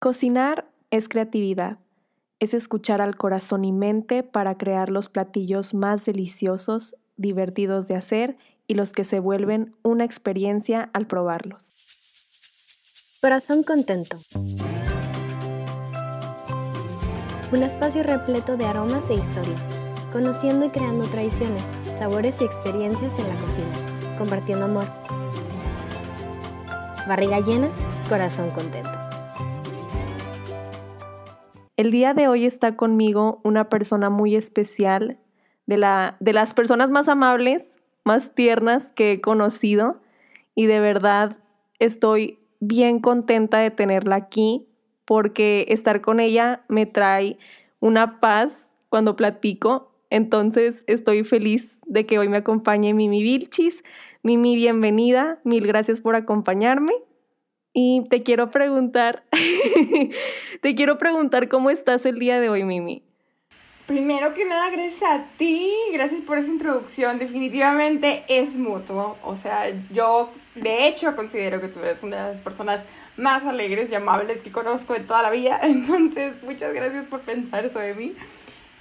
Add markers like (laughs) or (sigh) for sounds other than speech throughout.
Cocinar es creatividad, es escuchar al corazón y mente para crear los platillos más deliciosos, divertidos de hacer y los que se vuelven una experiencia al probarlos. Corazón contento. Un espacio repleto de aromas e historias, conociendo y creando tradiciones, sabores y experiencias en la cocina, compartiendo amor. Barriga llena, corazón contento. El día de hoy está conmigo una persona muy especial, de, la, de las personas más amables, más tiernas que he conocido y de verdad estoy bien contenta de tenerla aquí porque estar con ella me trae una paz cuando platico. Entonces estoy feliz de que hoy me acompañe Mimi Vilchis. Mimi, bienvenida. Mil gracias por acompañarme. Y te quiero preguntar, (laughs) te quiero preguntar cómo estás el día de hoy, Mimi. Primero que nada, gracias a ti, gracias por esa introducción. Definitivamente es mutuo. O sea, yo de hecho considero que tú eres una de las personas más alegres y amables que conozco en toda la vida. (laughs) Entonces, muchas gracias por pensar eso de mí.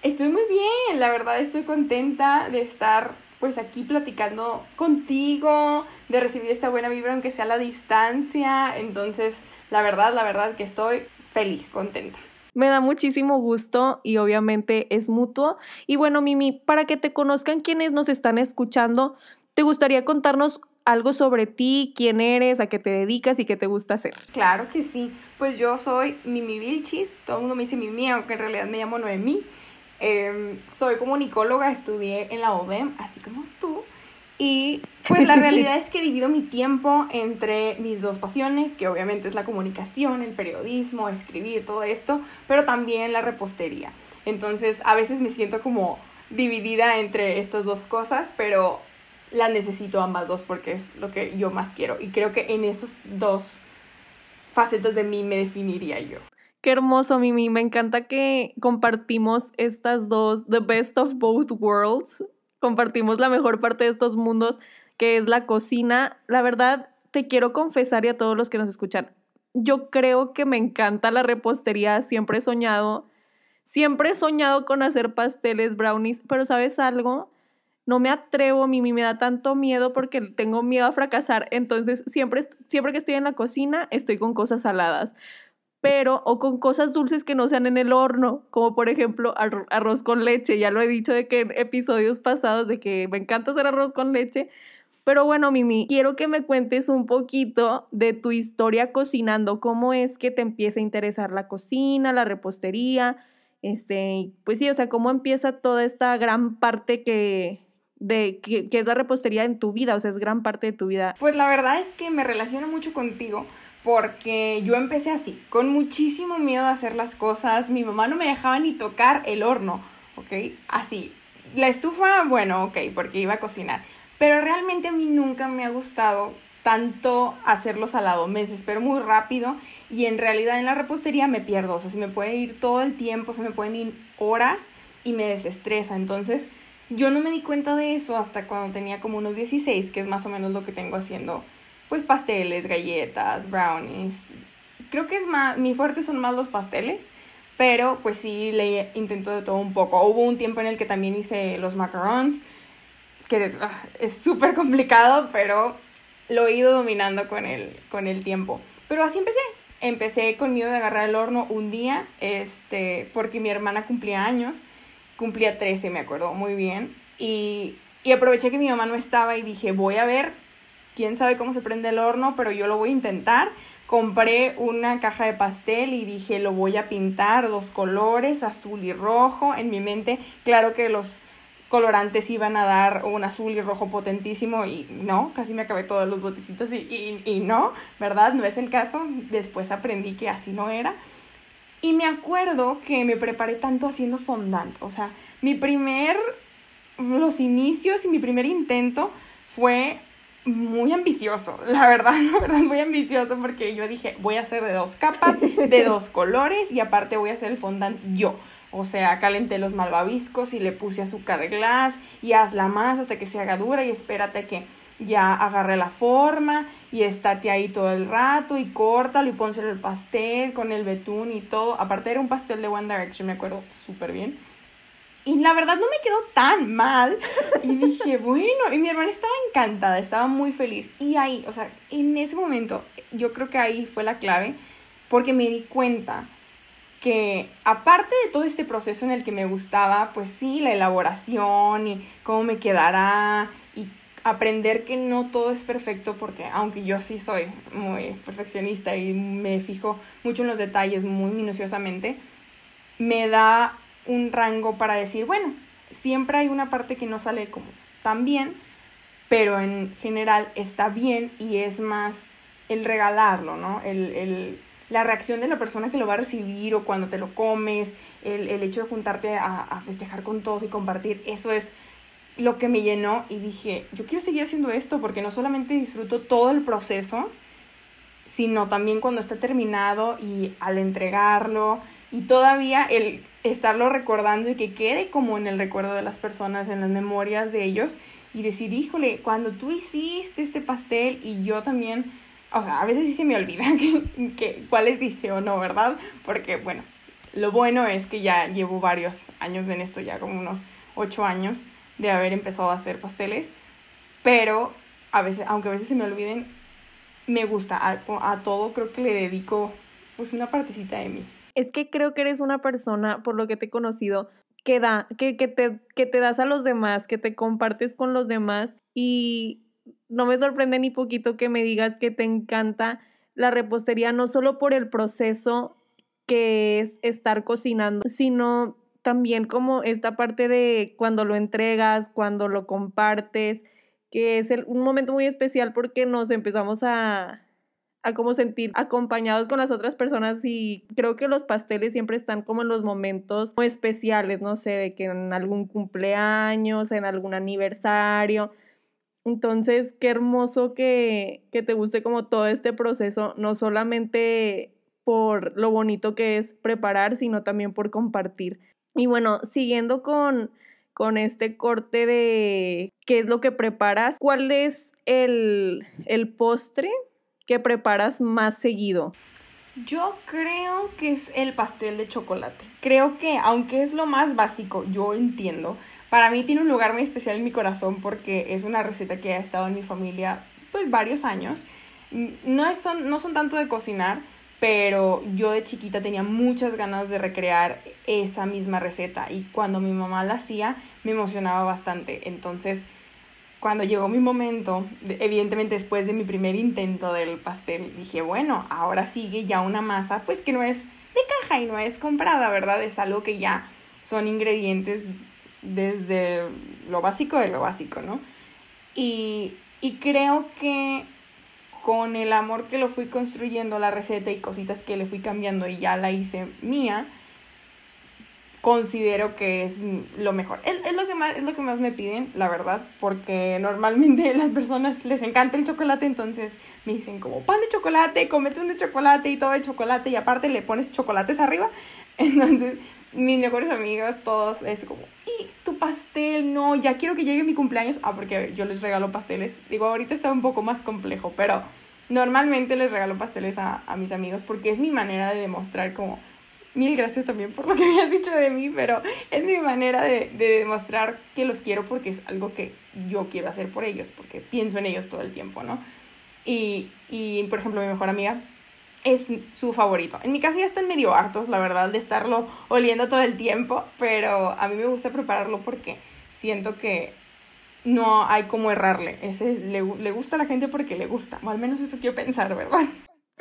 Estoy muy bien, la verdad estoy contenta de estar pues aquí platicando contigo, de recibir esta buena vibra aunque sea a la distancia. Entonces, la verdad, la verdad que estoy feliz, contenta. Me da muchísimo gusto y obviamente es mutuo. Y bueno, Mimi, para que te conozcan quienes nos están escuchando, ¿te gustaría contarnos algo sobre ti, quién eres, a qué te dedicas y qué te gusta hacer? Claro que sí. Pues yo soy Mimi Vilchis, todo el mundo me dice Mimi, aunque en realidad me llamo Noemí. Em, soy comunicóloga, estudié en la ODEM, así como tú. Y pues la realidad es que divido mi tiempo entre mis dos pasiones, que obviamente es la comunicación, el periodismo, escribir, todo esto, pero también la repostería. Entonces a veces me siento como dividida entre estas dos cosas, pero la necesito ambas dos porque es lo que yo más quiero. Y creo que en esas dos facetas de mí me definiría yo. Qué hermoso, Mimi. Me encanta que compartimos estas dos, the best of both worlds. Compartimos la mejor parte de estos mundos, que es la cocina. La verdad, te quiero confesar y a todos los que nos escuchan, yo creo que me encanta la repostería. Siempre he soñado, siempre he soñado con hacer pasteles, brownies, pero ¿sabes algo? No me atrevo, Mimi, me da tanto miedo porque tengo miedo a fracasar. Entonces, siempre, siempre que estoy en la cocina, estoy con cosas saladas pero o con cosas dulces que no sean en el horno, como por ejemplo arroz con leche, ya lo he dicho de que en episodios pasados de que me encanta hacer arroz con leche, pero bueno, Mimi, quiero que me cuentes un poquito de tu historia cocinando, cómo es que te empieza a interesar la cocina, la repostería, este, pues sí, o sea, cómo empieza toda esta gran parte que de que, que es la repostería en tu vida, o sea, es gran parte de tu vida. Pues la verdad es que me relaciono mucho contigo porque yo empecé así, con muchísimo miedo de hacer las cosas. Mi mamá no me dejaba ni tocar el horno, ¿ok? Así. La estufa, bueno, ok, porque iba a cocinar. Pero realmente a mí nunca me ha gustado tanto hacerlo salado. Me desespero muy rápido y en realidad en la repostería me pierdo. O sea, se me puede ir todo el tiempo, se me pueden ir horas y me desestresa. Entonces, yo no me di cuenta de eso hasta cuando tenía como unos 16, que es más o menos lo que tengo haciendo pues pasteles, galletas, brownies. Creo que es más, mi fuerte son más los pasteles, pero pues sí le intento de todo un poco. Hubo un tiempo en el que también hice los macarons, que ah, es súper complicado, pero lo he ido dominando con el, con el tiempo. Pero así empecé. Empecé con miedo de agarrar el horno un día, este, porque mi hermana cumplía años, cumplía 13, me acuerdo muy bien, y, y aproveché que mi mamá no estaba y dije, voy a ver quién sabe cómo se prende el horno, pero yo lo voy a intentar. Compré una caja de pastel y dije, lo voy a pintar dos colores, azul y rojo. En mi mente, claro que los colorantes iban a dar un azul y rojo potentísimo y no, casi me acabé todos los botecitos y, y, no, ¿verdad? No es el caso. Después aprendí que así no era. Y me acuerdo que me preparé tanto haciendo fondant. O sea, mi primer, los inicios y mi primer intento fue muy ambicioso, la verdad, (laughs) la verdad, muy ambicioso porque yo dije, voy a hacer de dos capas, de (laughs) dos colores y aparte voy a hacer el fondant yo. O sea, calenté los malvaviscos y le puse azúcar glass y hazla más hasta que se haga dura y espérate que ya agarré la forma y estate ahí todo el rato y córtalo y pónselo el pastel con el betún y todo. Aparte era un pastel de One Direction, me acuerdo súper bien. Y la verdad no me quedó tan mal. Y dije, bueno, y mi hermana estaba encantada, estaba muy feliz. Y ahí, o sea, en ese momento, yo creo que ahí fue la clave, porque me di cuenta que aparte de todo este proceso en el que me gustaba, pues sí, la elaboración y cómo me quedará y aprender que no todo es perfecto, porque aunque yo sí soy muy perfeccionista y me fijo mucho en los detalles muy minuciosamente, me da un rango para decir, bueno, siempre hay una parte que no sale como tan bien, pero en general está bien y es más el regalarlo, ¿no? El, la reacción de la persona que lo va a recibir o cuando te lo comes, el, hecho de juntarte a, a, festejar con todos y compartir, eso es lo que me llenó y dije, yo quiero seguir haciendo esto porque no solamente disfruto todo el proceso, sino también cuando está terminado y al entregarlo y todavía el estarlo recordando y que quede como en el recuerdo de las personas, en las memorias de ellos y decir, híjole, cuando tú hiciste este pastel y yo también, o sea, a veces sí se me olvida (laughs) que, que, cuáles hice o no, ¿verdad? Porque, bueno, lo bueno es que ya llevo varios años en esto, ya como unos ocho años de haber empezado a hacer pasteles, pero a veces, aunque a veces se me olviden, me gusta, a, a todo creo que le dedico pues una partecita de mí es que creo que eres una persona, por lo que te he conocido, que da, que, que, te, que te das a los demás, que te compartes con los demás y no me sorprende ni poquito que me digas que te encanta la repostería, no solo por el proceso que es estar cocinando, sino también como esta parte de cuando lo entregas, cuando lo compartes, que es un momento muy especial porque nos empezamos a, a cómo sentir acompañados con las otras personas y creo que los pasteles siempre están como en los momentos especiales, no sé, de que en algún cumpleaños, en algún aniversario. Entonces, qué hermoso que, que te guste como todo este proceso, no solamente por lo bonito que es preparar, sino también por compartir. Y bueno, siguiendo con, con este corte de qué es lo que preparas, ¿cuál es el, el postre que preparas más seguido? Yo creo que es el pastel de chocolate. Creo que, aunque es lo más básico, yo entiendo, para mí tiene un lugar muy especial en mi corazón porque es una receta que ha estado en mi familia pues varios años. No son, no son tanto de cocinar, pero yo de chiquita tenía muchas ganas de recrear esa misma receta y cuando mi mamá la hacía me emocionaba bastante. Entonces, cuando llegó mi momento, evidentemente después de mi primer intento del pastel, dije, bueno, ahora sigue ya una masa, pues que no es de caja y no es comprada, ¿verdad? Es algo que ya son ingredientes desde lo básico de lo básico, ¿no? Y, y creo que con el amor que lo fui construyendo la receta y cositas que le fui cambiando y ya la hice mía, considero que es lo mejor. Es, es, lo que más, es lo que más me piden, la verdad, porque normalmente (laughs) las personas les encanta el chocolate, entonces me dicen como pan de chocolate, comete un de chocolate y todo de chocolate y aparte le pones chocolates arriba. (laughs) Entonces mis mejores amigas todos es como, y tu pastel, no, ya quiero que llegue mi cumpleaños. Ah, porque yo les regalo pasteles. Digo, ahorita está un poco más complejo, pero normalmente les regalo pasteles a, a mis amigos porque es mi manera de demostrar como mil gracias también por lo que me has dicho de mí, pero es mi manera de, demostrar que los quiero porque es algo que yo quiero hacer por ellos, porque pienso en ellos todo el tiempo, ¿no? Y, y por ejemplo, mi mejor amiga es su favorito. En mi casa ya están medio hartos, la verdad, de estarlo oliendo todo el tiempo, pero a mí me gusta prepararlo porque siento que no hay como errarle. Ese le, le gusta a la gente porque le gusta, o al menos eso quiero pensar, ¿verdad?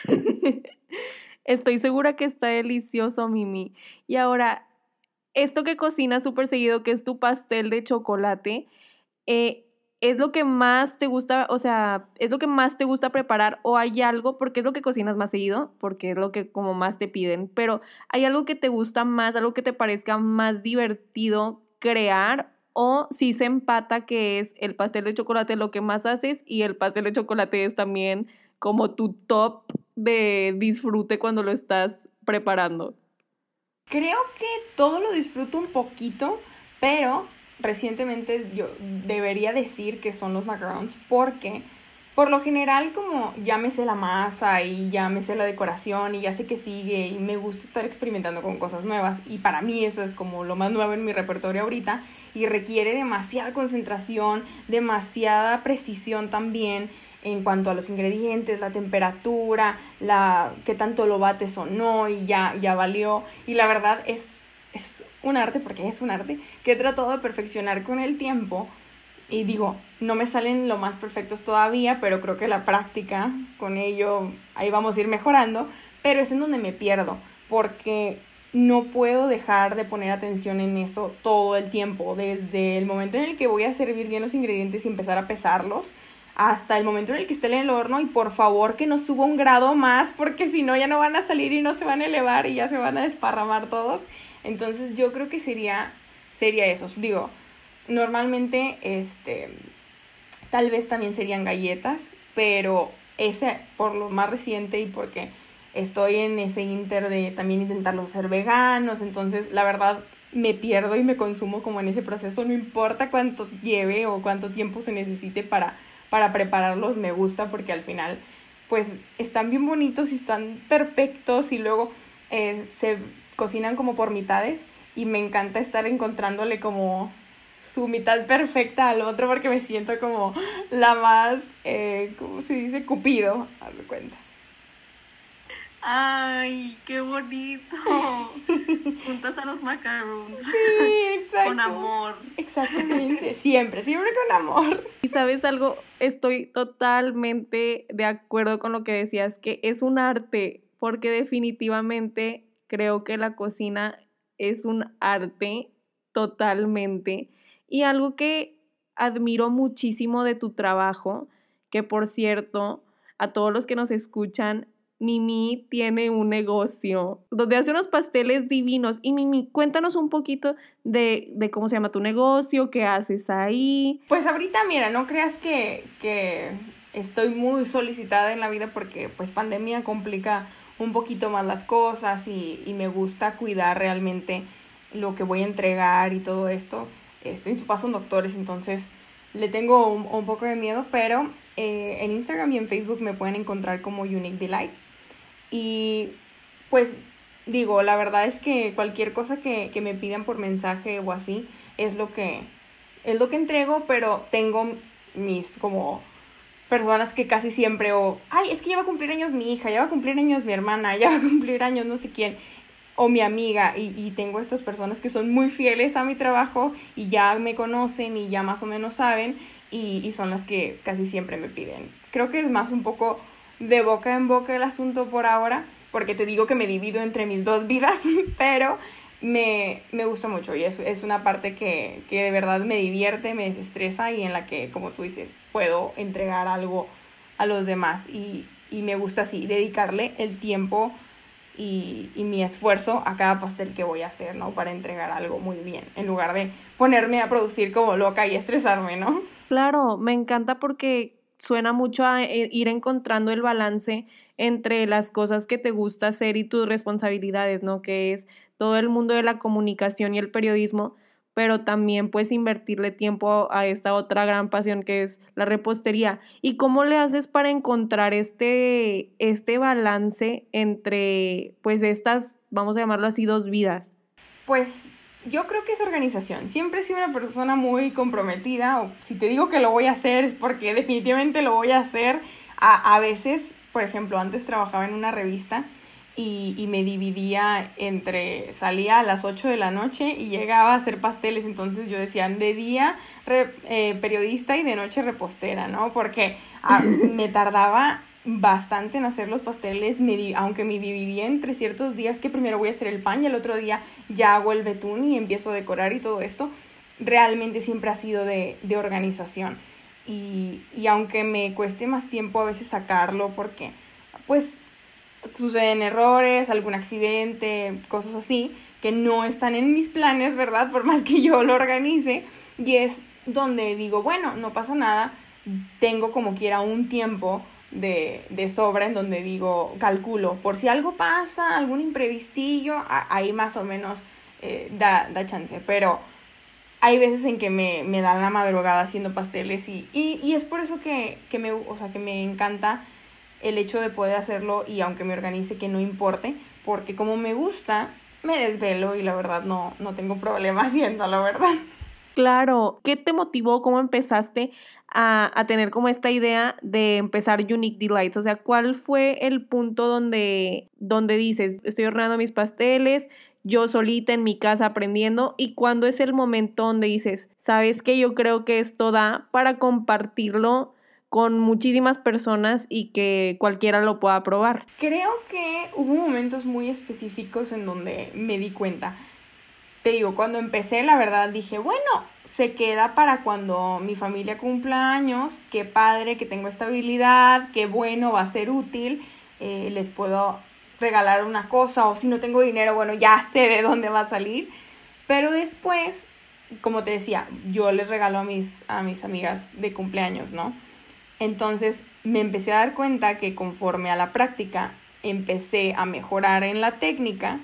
(laughs) Estoy segura que está delicioso, Mimi. Y ahora, esto que cocinas súper seguido, que es tu pastel de chocolate, eh, ¿es lo que más te gusta, o sea, es lo que más te gusta preparar o hay algo, porque es lo que cocinas más seguido, porque es lo que como más te piden, pero hay algo que te gusta más, algo que te parezca más divertido crear o si se empata que es el pastel de chocolate lo que más haces y el pastel de chocolate es también como tu top de disfrute cuando lo estás preparando? Creo que todo lo disfruto un poquito, pero recientemente yo debería decir que son los macarons porque por lo general como ya me sé la masa y ya me sé la decoración y ya sé que sigue y me gusta estar experimentando con cosas nuevas y para mí eso es como lo más nuevo en mi repertorio ahorita y requiere demasiada concentración, demasiada precisión también en cuanto a los ingredientes, la temperatura, la qué tanto lo bates o no y ya ya valió. Y la verdad es es un arte porque es un arte que he tratado de perfeccionar con el tiempo. Y digo, no me salen lo más perfectos todavía, pero creo que la práctica con ello, ahí vamos a ir mejorando, pero es en donde me pierdo, porque no puedo dejar de poner atención en eso todo el tiempo, desde el momento en el que voy a servir bien los ingredientes y empezar a pesarlos, hasta el momento en el que esté en el horno y por favor que no suba un grado más, porque si no ya no van a salir y no se van a elevar y ya se van a desparramar todos. Entonces yo creo que sería, sería eso, digo, Normalmente, este, tal vez también serían galletas, pero ese, por lo más reciente y porque estoy en ese inter de también intentarlos hacer veganos, entonces la verdad me pierdo y me consumo como en ese proceso, no importa cuánto lleve o cuánto tiempo se necesite para, para prepararlos, me gusta porque al final pues están bien bonitos y están perfectos y luego eh, se cocinan como por mitades y me encanta estar encontrándole como su mitad perfecta al otro porque me siento como la más, eh, ¿cómo se dice? Cupido, haz de cuenta. Ay, qué bonito. (laughs) Juntas a los macarons. Sí, exacto. con amor. Exactamente, siempre, siempre con amor. Y sabes algo, estoy totalmente de acuerdo con lo que decías, que es un arte, porque definitivamente creo que la cocina es un arte totalmente. Y algo que admiro muchísimo de tu trabajo, que por cierto, a todos los que nos escuchan, Mimi tiene un negocio donde hace unos pasteles divinos. Y Mimi, cuéntanos un poquito de, de, cómo se llama tu negocio, qué haces ahí. Pues ahorita, mira, no creas que, que estoy muy solicitada en la vida porque pues pandemia complica un poquito más las cosas y, y me gusta cuidar realmente lo que voy a entregar y todo esto. Este, mis papás son doctores, entonces le tengo un, poco de miedo, pero eh, en Instagram y en Facebook me pueden encontrar como Unique Delights. Y pues digo, la verdad es que cualquier cosa que, que me pidan por mensaje o así es lo que es lo que entrego, pero tengo mis como personas que casi siempre o ay, es que ya va a cumplir años mi hija, ya va a cumplir años mi hermana, ya va a cumplir años no sé quién o mi amiga y, y, tengo estas personas que son muy fieles a mi trabajo y ya me conocen y ya más o menos saben y, y, son las que casi siempre me piden. Creo que es más un poco de boca en boca el asunto por ahora, porque te digo que me divido entre mis dos vidas, (laughs) pero me, me gusta mucho y es, es una parte que, que de verdad me divierte, me desestresa y en la que, como tú dices, puedo entregar algo a los demás y, y me gusta así, dedicarle el tiempo y, y, mi esfuerzo a cada pastel que voy a hacer, ¿no? Para entregar algo muy bien, en lugar de ponerme a producir como loca y estresarme, ¿no? Claro, me encanta porque suena mucho a eh, ir encontrando el balance entre las cosas que te gusta hacer y tus responsabilidades, ¿no? Que es todo el mundo de la comunicación y el periodismo, pero también puedes invertirle tiempo a esta otra gran pasión que es la repostería. ¿Y cómo le haces para encontrar este, este balance entre, pues, estas, vamos a llamarlo así, dos vidas? Pues yo creo que es organización. Siempre he sido una persona muy comprometida. O si te digo que lo voy a hacer es porque definitivamente lo voy a hacer. A, a veces, por ejemplo, antes trabajaba en una revista y, y, me dividía entre, salía a las 8 de la noche y llegaba a hacer pasteles, entonces yo decía, de día eh, periodista y de noche repostera, ¿no? Porque ah, me tardaba bastante en hacer los pasteles, aunque me dividía entre ciertos días que primero voy a hacer el pan y el otro día ya hago el betún y empiezo a decorar y todo esto, realmente siempre ha sido de, de organización. Y, y aunque me cueste más tiempo a veces sacarlo porque pues suceden errores, algún accidente, cosas así, que no están en mis planes, ¿verdad? Por más que yo lo organice. Y es donde digo, bueno, no pasa nada, tengo como quiera un tiempo de, de sobra en donde digo, calculo, por si algo pasa, algún imprevistillo, ahí más o menos eh, da, da chance. Pero hay veces en que me, me la madrugada haciendo pasteles y, y, es por eso que, que, me, o sea, que me encanta el hecho de poder hacerlo y aunque me organice que no importe, porque como me gusta, me desvelo y la verdad no, no tengo problema (laughs) haciéndolo, ¿verdad? Claro, ¿qué te motivó? ¿Cómo empezaste a, tener como esta idea de empezar Unique Delights? O sea, ¿cuál fue el punto donde, donde dices, estoy horneando mis pasteles, yo solita en mi casa aprendiendo y cuándo es el momento donde dices, sabes que yo creo que esto da para compartirlo con muchísimas personas y que cualquiera lo pueda probar. Creo que hubo momentos muy específicos en donde me di cuenta. Te digo, cuando empecé, la verdad dije, bueno, se queda para cuando mi familia cumpla años, qué padre que tengo estabilidad, qué bueno, va a ser útil, eh, les puedo regalar una cosa o si no tengo dinero, bueno, ya (laughs) sé de dónde va a salir. Pero después, como te decía, yo les regalo a mis, a mis amigas de cumpleaños, ¿no? Entonces me empecé a dar cuenta que conforme a la práctica empecé a mejorar en la técnica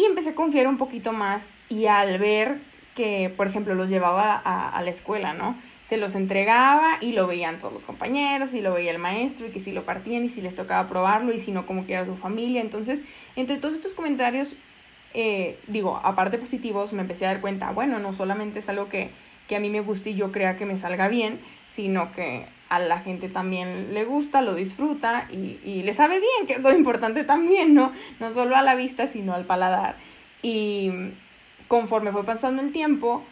y empecé a confiar un poquito más y al ver que, por ejemplo, los llevaba a, la escuela, ¿no? Se los entregaba y lo veían todos los compañeros y lo veía el maestro y que si lo partían y si les tocaba probarlo y si no, como quiera su familia. Entonces, entre todos estos comentarios, eh, digo, aparte positivos, me empecé a dar cuenta, bueno, no solamente es algo que que a mí me guste y yo crea que me salga bien, sino que a la gente también le gusta, lo disfruta y, y le sabe bien, que es lo importante también, ¿no? No solo a la vista, sino al paladar. Y conforme fue pasando el tiempo,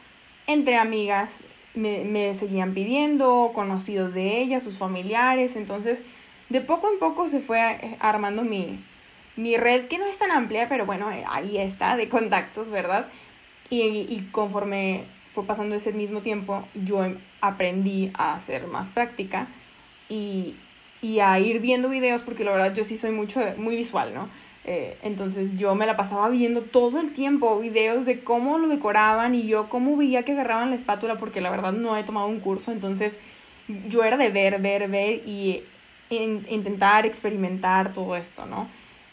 entre amigas me, me seguían pidiendo, conocidos de ellas, sus familiares, entonces de poco en poco se fue armando mi, mi red, que no es tan amplia, pero bueno, ahí está, de contactos, ¿verdad? Y, y conforme pasando ese mismo tiempo, yo em, aprendí a hacer más práctica y, y a ir viendo videos, porque la verdad yo sí soy mucho, muy visual, ¿no? Eh, entonces yo me la pasaba viendo todo el tiempo videos de cómo lo decoraban y yo cómo veía que agarraban la espátula, porque la verdad no he tomado un curso, entonces yo era de ver, ver, ver y intentar experimentar todo esto, ¿no?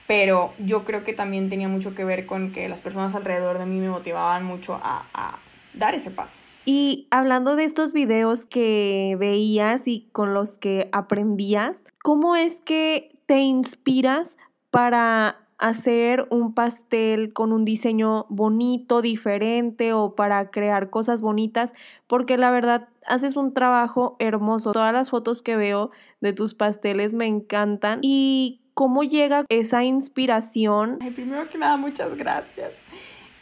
Pero yo creo que también tenía mucho que ver con que las personas alrededor de mí me motivaban mucho a dar ese paso. Y hablando de estos videos que veías y con los que aprendías, ¿cómo es que te inspiras para hacer un pastel con un diseño bonito, diferente o para crear cosas bonitas? Porque la verdad haces un trabajo hermoso. Todas las fotos que veo de tus pasteles me encantan. ¿Y cómo llega esa inspiración? Ay, primero que nada, muchas gracias.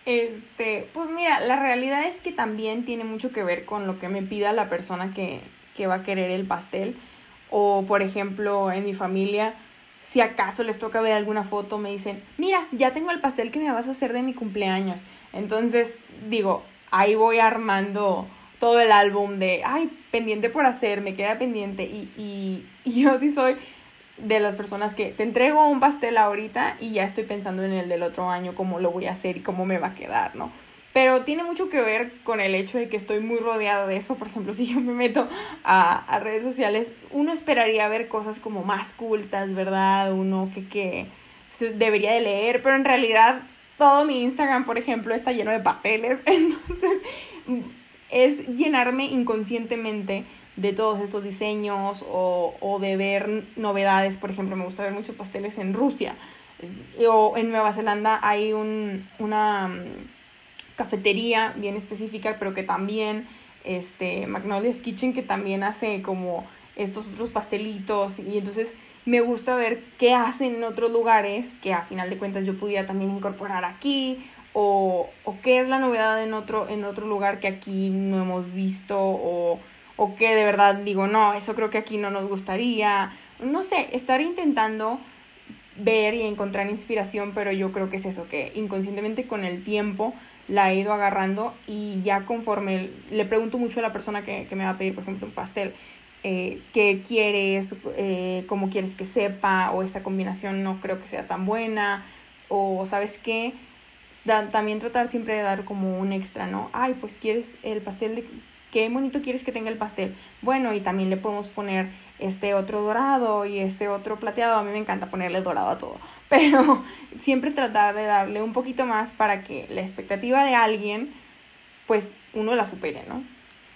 Este, pues mira, la realidad es que también tiene mucho que ver con lo que me pida la persona que, que va a querer el pastel. O, por ejemplo, en mi familia, si acaso les toca ver alguna foto, me dicen, mira, ya tengo el pastel que me vas a hacer de mi cumpleaños. Entonces, digo, ahí voy armando todo el álbum de, ay, pendiente por hacer, me queda pendiente. Y, y, (laughs) y yo sí soy de las personas que te entrego un pastel ahorita y ya estoy pensando en el del otro año, cómo lo voy a hacer y cómo me va a quedar, ¿no? Pero tiene mucho que ver con el hecho de que estoy muy rodeada de eso. Por ejemplo, (laughs) si yo me meto a, a redes sociales, uno esperaría ver cosas como más cultas, ¿verdad? Uno que, que se debería de leer, pero en realidad todo mi Instagram, por ejemplo, está lleno de pasteles. (laughs) Entonces, es llenarme inconscientemente de todos estos diseños o, o, de ver novedades. Por ejemplo, me gusta ver muchos pasteles en Rusia. Eh, o en Nueva Zelanda hay un, una mm, cafetería bien específica, pero que también, este, Magnolia's Kitchen, que también hace como estos otros pastelitos. Y entonces me gusta ver qué hacen en otros lugares que a final de cuentas yo pudiera también incorporar aquí. O, o qué es la novedad en otro, en otro lugar que aquí no hemos visto o o que de verdad digo, no, eso creo que aquí no nos gustaría. No sé, estar intentando ver y encontrar inspiración, pero yo creo que es eso, que inconscientemente con el tiempo la he ido agarrando y ya conforme le pregunto mucho a la persona que, me va a pedir, por ejemplo, un pastel, eh, qué quieres, eh, cómo quieres que sepa, o esta combinación no creo que sea tan buena, o sabes qué, también tratar siempre de dar como un extra, ¿no? Ay, pues quieres el pastel de qué bonito quieres que tenga el pastel. Bueno, y también le podemos poner este otro dorado y este otro plateado. A mí me encanta ponerle dorado a todo. (laughs) Pero siempre tratar de darle un poquito más para que la expectativa de alguien pues uno la supere, ¿no?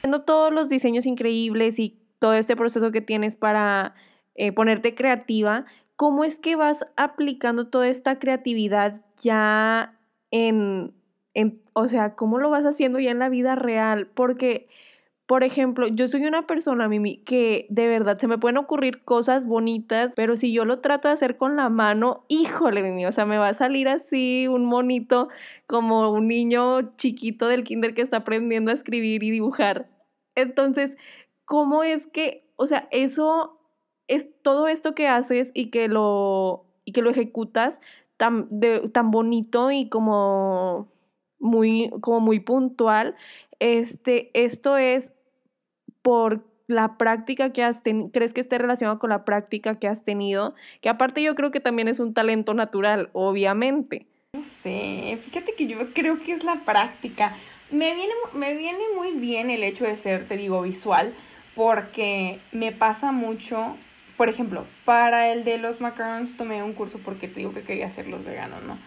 Viendo todos los diseños increíbles y todo este proceso que tienes para eh, ponerte creativa, ¿cómo es que vas aplicando toda esta creatividad ya en, en, o sea, cómo lo vas haciendo ya en la vida real? Porque por ejemplo, yo soy una persona, Mimi, que de verdad se me pueden ocurrir cosas bonitas, pero si yo lo trato de hacer con la mano, híjole, Mimi, o sea, me va a salir así un monito como un niño chiquito del kinder que está aprendiendo a escribir y dibujar. Entonces, ¿cómo es que, o sea, eso es todo esto que haces y que lo, y que lo ejecutas tan, tan bonito y como muy, como muy puntual? Este, esto es por la práctica que has tenido, crees que esté relacionado con la práctica que has tenido, que aparte yo creo que también es un talento natural, obviamente. No sé, fíjate que yo creo que es la práctica. Me viene, me viene muy bien el hecho de ser, te digo, visual, porque me pasa mucho, por ejemplo, para el de los macarons tomé un curso porque te digo que quería hacerlos veganos, ¿no?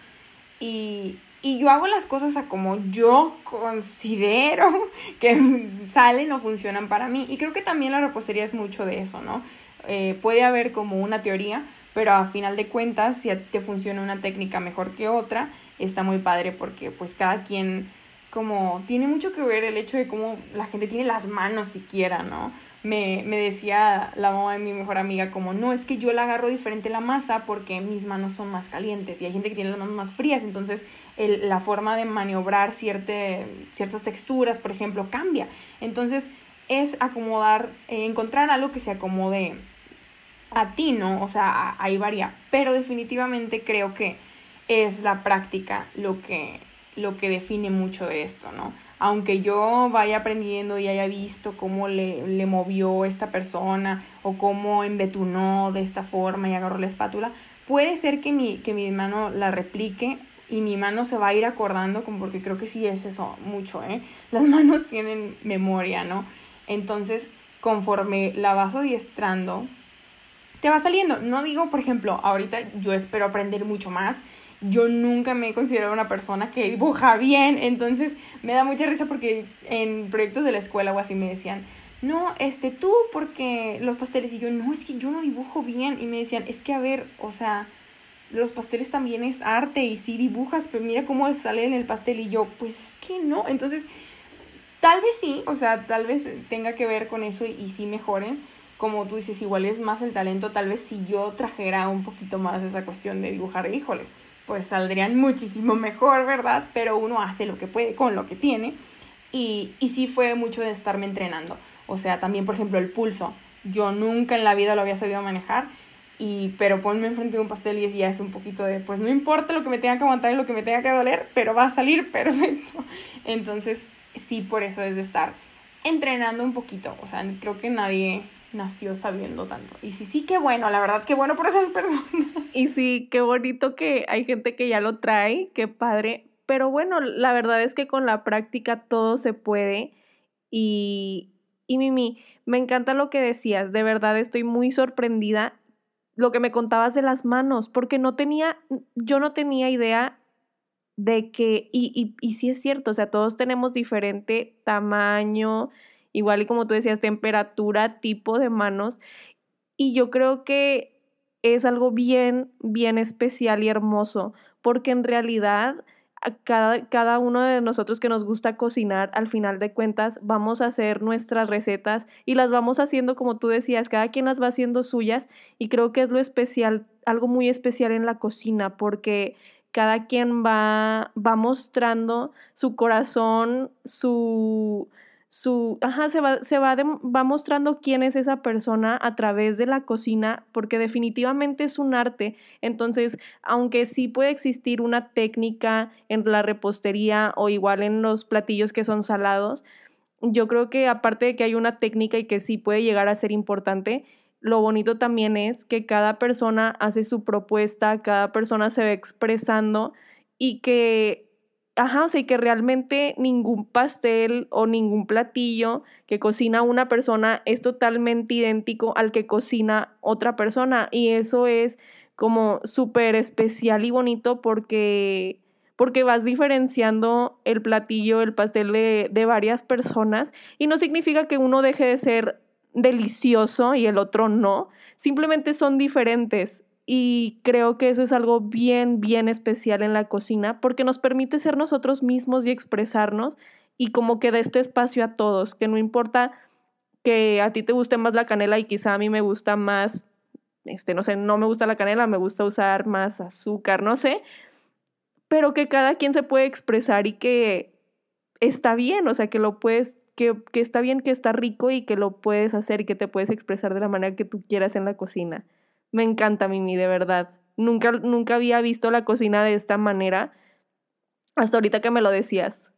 Y, y yo hago las cosas a como yo considero (laughs) que salen o funcionan para mí. Y creo que también la repostería es mucho de eso, ¿no? Eh, puede haber como una teoría, pero a final de cuentas, si te funciona una técnica mejor que otra, está muy padre porque pues cada quien como tiene mucho que ver el hecho de cómo la gente tiene las manos siquiera, ¿no? Me, me decía la mamá de mi mejor amiga como, no, es que yo la agarro diferente la masa porque mis manos son más calientes y hay gente que tiene las manos más frías, entonces el, la forma de maniobrar cierte, ciertas texturas, por ejemplo, cambia. Entonces es acomodar, eh, encontrar algo que se acomode a ti, ¿no? O sea, ahí varía, pero definitivamente creo que es la práctica lo que, lo que define mucho de esto, ¿no? Aunque yo vaya aprendiendo y haya visto cómo le, le movió esta persona o cómo embetunó de esta forma y agarró la espátula, puede ser que mi, que mi mano la replique y mi mano se va a ir acordando, como porque creo que sí es eso mucho, ¿eh? Las (laughs) manos tienen memoria, ¿no? Entonces, conforme la vas adiestrando, te va saliendo. No digo, por ejemplo, ahorita yo espero aprender mucho más yo nunca me he considerado una persona que dibuja bien, entonces me da mucha risa porque en proyectos de la escuela o así me decían, no, este, tú, porque los pasteles, y yo, no, es que yo no dibujo bien, y me decían, es que a ver, o sea, los pasteles también es arte y sí dibujas, pero mira cómo sale en el pastel, y yo, pues es que no, entonces, tal vez sí, o sea, tal vez tenga que ver con eso y, y sí mejoren, como tú dices, igual es más el talento, tal vez si yo trajera un poquito más esa cuestión de dibujar, híjole, pues saldrían muchísimo mejor, ¿verdad? Pero uno hace lo que puede con lo que tiene. Y, y sí fue mucho de estarme entrenando. O sea, también, por ejemplo, el pulso. Yo nunca en la vida lo había sabido manejar. Y, pero ponme enfrente de un pastel y ya es un poquito de, pues no importa lo que me tenga que aguantar y lo que me tenga que doler, pero va a salir (laughs) perfecto. Entonces, sí, por eso es de estar entrenando un poquito. O sea, creo que nadie, nació sabiendo tanto. Y sí, sí, qué bueno, la verdad, qué bueno por esas personas. Y sí, qué bonito que hay gente que ya lo trae, qué padre. Pero bueno, la verdad es que con la práctica todo se puede. Y, y Mimi, me encanta lo que decías, de verdad estoy muy sorprendida lo que me contabas de las manos, porque no tenía, yo no tenía idea de que, y, y, y sí es cierto, o sea, todos tenemos diferente tamaño, igual y como tú decías, temperatura, tipo de manos. Y yo creo que es algo bien, bien especial y hermoso, porque en realidad cada, cada uno de nosotros que nos gusta cocinar, al final de cuentas, vamos a hacer nuestras recetas y las vamos haciendo como tú decías, cada quien las va haciendo suyas y creo que es lo especial, algo muy especial en la cocina, porque cada quien va, va mostrando su corazón, su, su, ajá, se va, se va, va mostrando quién es esa persona a través de la cocina, porque definitivamente es un arte. Entonces, aunque sí puede existir una técnica en la repostería o igual en los platillos que son salados, yo creo que aparte de que hay una técnica y que sí puede llegar a ser importante, lo bonito también es que cada persona hace su propuesta, cada persona se va expresando y que ajá, o sea, que realmente ningún pastel o ningún platillo que cocina una persona es totalmente idéntico al que cocina otra persona. Y eso es como súper especial y bonito porque, porque vas diferenciando el platillo, el pastel de, de varias personas. Y no significa que uno deje de ser delicioso y el otro no, simplemente son diferentes y creo que eso es algo bien, bien especial en la cocina porque nos permite ser nosotros mismos y expresarnos y como que da este espacio a todos, que no importa que a ti te guste más la canela y quizá a mí me gusta más, este, no sé, no me gusta la canela, me gusta usar más azúcar, no sé, pero que cada quien se puede expresar y que está bien, o sea, que lo puedes, que, que está bien, que está rico y que lo puedes hacer y que te puedes expresar de la manera que tú quieras en la cocina. Me encanta, Mimi, de verdad. Nunca, nunca había visto la cocina de esta manera hasta ahorita que me lo decías.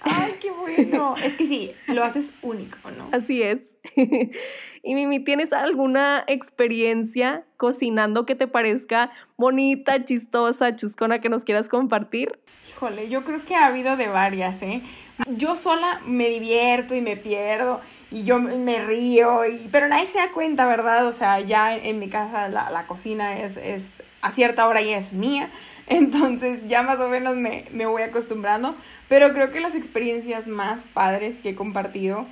¡Ay, qué bueno! (laughs) es que sí, lo haces único, ¿no? Así es. (laughs) y Mimi, ¿tienes alguna experiencia cocinando que te parezca bonita, chistosa, chuscona que nos quieras compartir? Híjole, yo creo que ha habido de varias, ¿eh? Yo sola me divierto y me pierdo y yo me río, y, pero nadie se da cuenta, ¿verdad? O sea, ya en, mi casa la, la cocina es, es, a cierta hora ya es mía, (laughs) entonces ya más o menos me, me voy acostumbrando, pero creo que las experiencias más padres que he compartido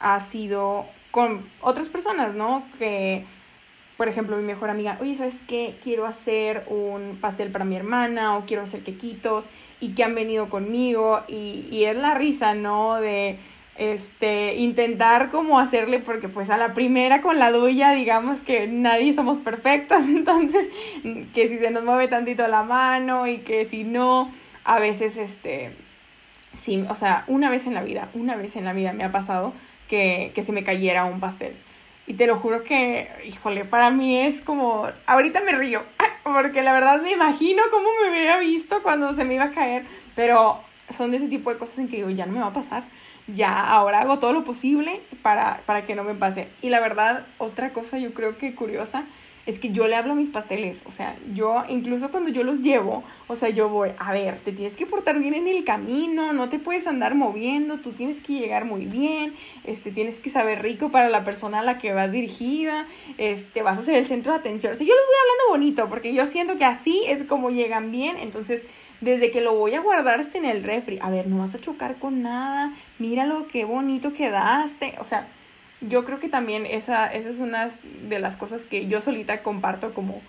ha sido con otras personas, ¿no? Que, por ejemplo, mi mejor amiga, oye, ¿sabes qué? Quiero hacer un pastel para mi hermana o quiero hacer quequitos y que han venido conmigo y, y es la risa, ¿no? De este, intentar como hacerle, porque pues a la primera con la duya, digamos que nadie somos perfectos, (laughs) entonces que si se nos mueve tantito la mano y que si no, a veces, este, sí, o sea, una vez en la vida, una vez en la vida me ha pasado que, que se me cayera un pastel. Y te lo juro que, híjole, para mí es como, ahorita me río, (laughs) porque la verdad me imagino cómo me hubiera visto cuando se me iba a caer, pero son de ese tipo de cosas en que digo, ya no me va a pasar ya ahora hago todo lo posible para, para que no me pase. Y la verdad, otra cosa yo creo que curiosa es que yo le hablo a mis pasteles, o sea, yo incluso cuando yo los llevo, o sea, yo voy, a ver, te tienes que portar bien en el camino, no te puedes andar moviendo, tú tienes que llegar muy bien, este, tienes que saber rico para la persona a la que vas dirigida, este, vas a ser el centro de atención, o sea, yo les voy hablando bonito, porque yo siento que así es como llegan bien, entonces desde que lo voy a guardar hasta en el refri. A ver, no vas a chocar con nada. Míralo, qué bonito quedaste. O sea, yo creo que también esa, esa es una de las cosas que yo solita comparto como,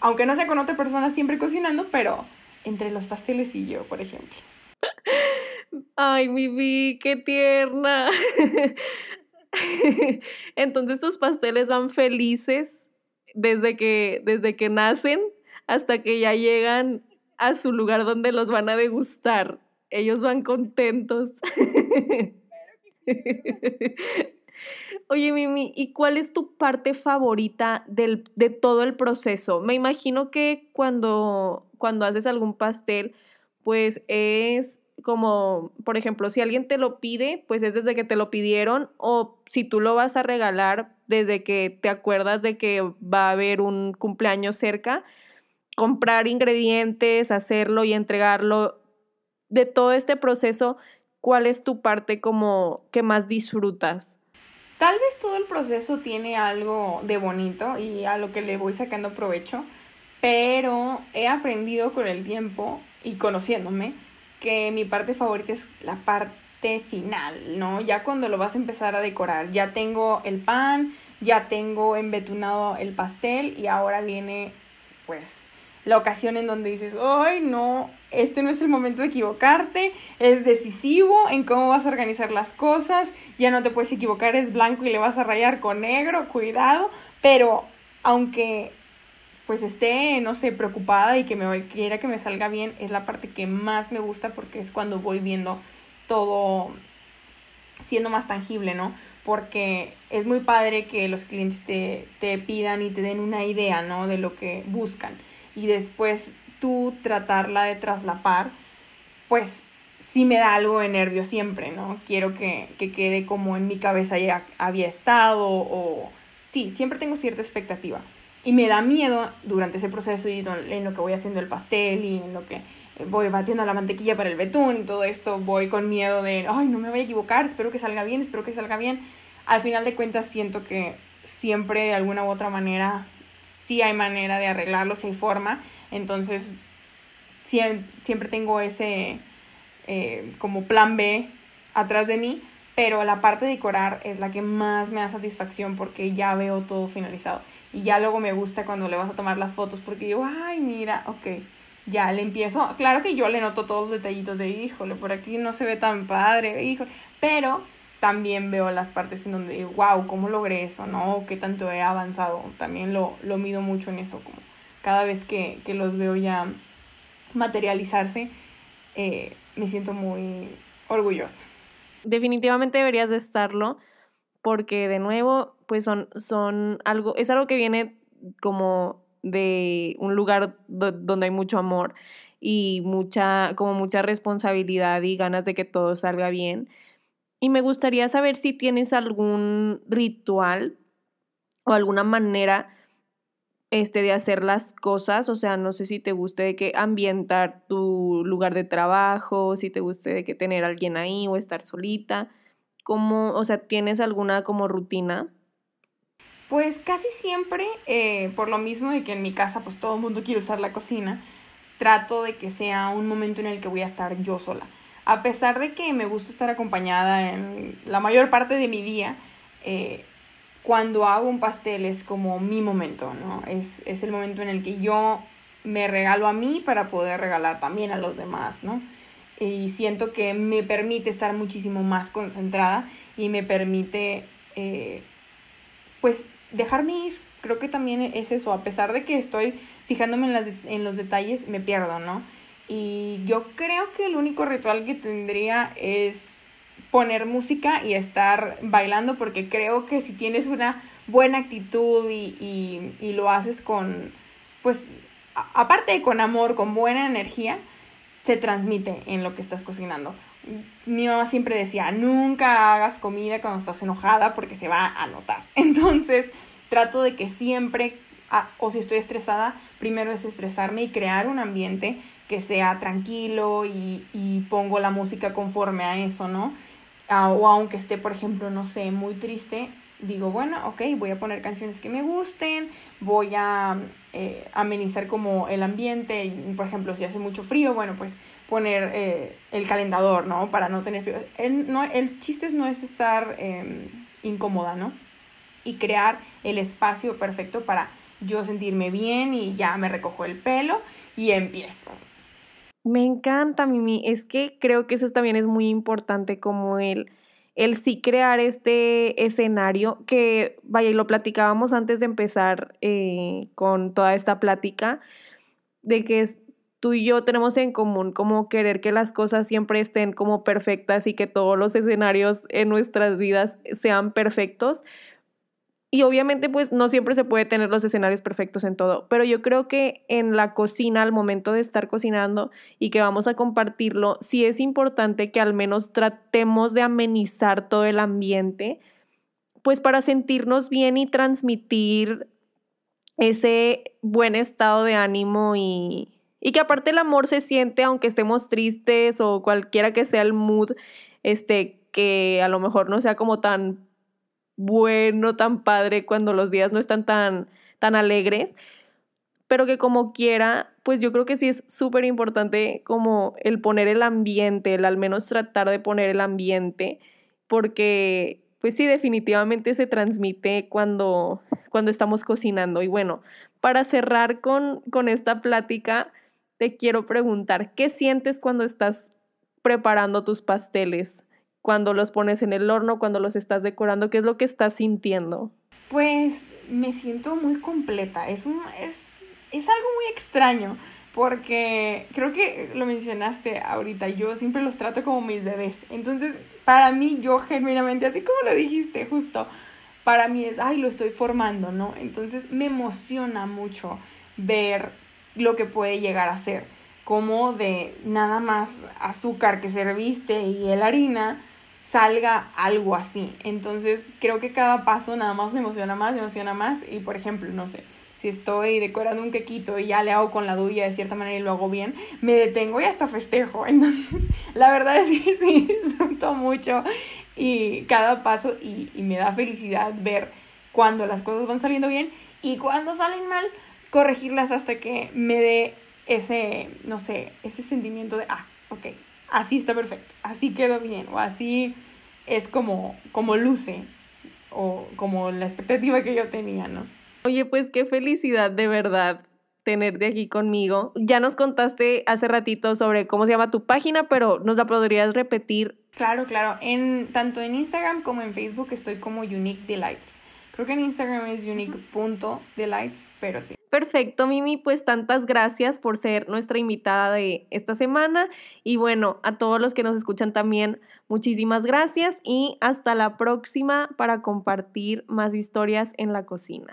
aunque no sea con otra persona siempre cocinando, pero entre los pasteles y yo, por ejemplo. Ay, Vivi, qué tierna. (laughs) Entonces tus pasteles van felices desde que, desde que nacen hasta que ya llegan a su lugar donde los van a degustar. Ellos van contentos. Oye, Mimi, ¿y cuál es tu parte favorita del, de todo el proceso? Me imagino que cuando, cuando haces algún pastel, pues es como, por ejemplo, si alguien te lo pide, pues es desde que te lo pidieron, o si tú lo vas a regalar desde que te acuerdas de que va a haber un cumpleaños cerca, comprar ingredientes, hacerlo y entregarlo, de todo este proceso, ¿cuál es tu parte como que más disfrutas? Tal vez todo el proceso tiene algo de bonito y a lo que le voy sacando provecho, pero he aprendido con el tiempo y conociéndome que mi parte favorita es la parte final, ¿no? Ya cuando lo vas a empezar a decorar, ya tengo el pan, ya tengo embetunado el pastel y ahora viene pues la ocasión en donde dices, ay, no, este no es el momento de equivocarte, es decisivo en cómo vas a organizar las cosas, ya no te puedes equivocar, es blanco y le vas a rayar con negro, cuidado, pero aunque pues esté, no sé, preocupada y que me quiera que me salga bien, es la parte que más me gusta porque es cuando voy viendo todo siendo más tangible, ¿no? Porque es muy padre que los clientes te, te pidan y te den una idea, ¿no? De lo que buscan y después tú tratarla de traslapar, pues sí me da algo de nervio siempre, ¿no? Quiero que, quede como en mi cabeza ya había estado o sí, siempre tengo cierta expectativa. Y me da miedo durante ese proceso y en lo que voy haciendo el pastel y en lo que voy batiendo la mantequilla para el betún y todo esto, voy con miedo de, ay, no me voy a equivocar, espero que salga bien, espero que salga bien. Al final de cuentas siento que siempre de alguna u otra manera sí hay manera de arreglarlo, si hay forma. Entonces, siempre, tengo ese eh, como plan B atrás de mí, pero la parte de decorar es la que más me da satisfacción porque ya veo todo finalizado. Y ya luego me gusta cuando le vas a tomar las fotos porque digo, ay, mira, ok, ya le empiezo. Claro que yo le noto todos los detallitos de, híjole, por aquí no se ve tan padre, híjole, pero también veo las partes en donde, wow, ¿cómo logré eso? ¿No? ¿Qué tanto he avanzado? También lo, lo mido mucho en eso, como cada vez que, que los veo ya materializarse, eh, me siento muy orgullosa. Definitivamente deberías de estarlo, porque de nuevo, pues son, son algo, es algo que viene como de un lugar donde hay mucho amor y mucha, como mucha responsabilidad y ganas de que todo salga bien. Y me gustaría saber si tienes algún ritual o alguna manera este, de hacer las cosas, o sea, no sé si te guste de que ambientar tu lugar de trabajo, si te guste de que tener alguien ahí o estar solita, ¿cómo, o sea, tienes alguna como rutina? Pues casi siempre, eh, por lo mismo de que en mi casa pues todo el mundo quiere usar la cocina, trato de que sea un momento en el que voy a estar yo sola a pesar de que me gusta estar acompañada en la mayor parte de mi día, eh, cuando hago un pastel es como mi momento, ¿no? Es, es, el momento en el que yo me regalo a mí para poder regalar también a los demás, ¿no? Y siento que me permite estar muchísimo más concentrada y me permite, eh, pues, dejarme ir. Creo que también es eso, a pesar de que estoy fijándome en, en los detalles, me pierdo, ¿no? Y yo creo que el único ritual que tendría es poner música y estar bailando porque creo que si tienes una buena actitud y, lo haces con, pues, aparte de con amor, con buena energía, se transmite en lo que estás cocinando. Mi mamá siempre decía, nunca hagas comida cuando estás enojada porque se va a notar. (laughs) Entonces, trato de que siempre, o si estoy estresada, primero es estresarme y crear un ambiente que sea tranquilo y, pongo la música conforme a eso, ¿no? Ah, o aunque esté, por ejemplo, no sé, muy triste, digo, bueno, ok, voy a poner canciones que me gusten, voy a eh, amenizar como el ambiente, por ejemplo, si hace mucho frío, bueno, pues poner eh, el calentador, ¿no? Para no tener frío. El, no, el chiste no es estar em, incómoda, ¿no? Y crear el espacio perfecto para yo sentirme bien y ya me recojo el pelo y empiezo. Me encanta, Mimi. Es que creo que eso también es muy importante, como el, el sí crear este escenario, que vaya, y lo platicábamos antes de empezar eh, con toda esta plática, de que tú y yo tenemos en común como querer que las cosas siempre estén como perfectas y que todos los escenarios en nuestras vidas sean perfectos, y obviamente pues no siempre se puede tener los escenarios perfectos en todo, pero yo creo que en la cocina, al momento de estar cocinando y que vamos a compartirlo, sí es importante que al menos tratemos de amenizar todo el ambiente, pues para sentirnos bien y transmitir ese buen estado de ánimo y, y que aparte el amor se siente aunque estemos tristes o cualquiera que sea el mood, este, que a lo mejor no sea como tan bueno, tan padre cuando los días no están tan, tan alegres, pero que como quiera, pues yo creo que sí es súper importante como el poner el ambiente, el al menos tratar de poner el ambiente, porque pues sí, definitivamente se transmite cuando, cuando estamos cocinando. Y bueno, para cerrar con, con esta plática, te quiero preguntar, ¿qué sientes cuando estás preparando tus pasteles? Cuando los pones en el horno, cuando los estás decorando? ¿Qué es lo que estás sintiendo? Pues me siento muy completa. Es, un, es, es algo muy extraño porque creo que lo mencionaste ahorita, yo siempre los trato como mis bebés. Entonces, para mí, yo genuinamente, así como lo dijiste, justo, para mí es, ay, lo estoy formando, ¿no? Entonces, me emociona mucho ver lo que puede llegar a ser. Como de nada más azúcar que serviste y el harina, salga algo así. Entonces creo que cada paso nada más me emociona más, me emociona más. Y por ejemplo, no sé, si estoy decorando un quequito y ya le hago con la duya de cierta manera y lo hago bien, me detengo y hasta festejo. (laughs) Entonces, la verdad es que sí, disfruto mucho y cada paso y, y me da felicidad ver cuando las cosas van saliendo bien y cuando salen mal, corregirlas hasta que me dé ese, no sé, ese sentimiento de, ah, ok, así está perfecto, así quedó bien, o así es como, como luce, o como la expectativa que yo tenía, ¿no? Oye, pues qué felicidad de verdad tenerte aquí conmigo. Ya nos contaste hace ratito sobre cómo se llama tu página, pero ¿nos la podrías repetir? Claro, claro. En, tanto en Instagram como en Facebook estoy como Unique Delights. Creo que en Instagram es unique.delights, pero sí. Perfecto, Mimi, pues tantas gracias por ser nuestra invitada de esta semana y bueno, a todos los que nos escuchan también, muchísimas gracias y hasta la próxima para compartir más historias en la cocina.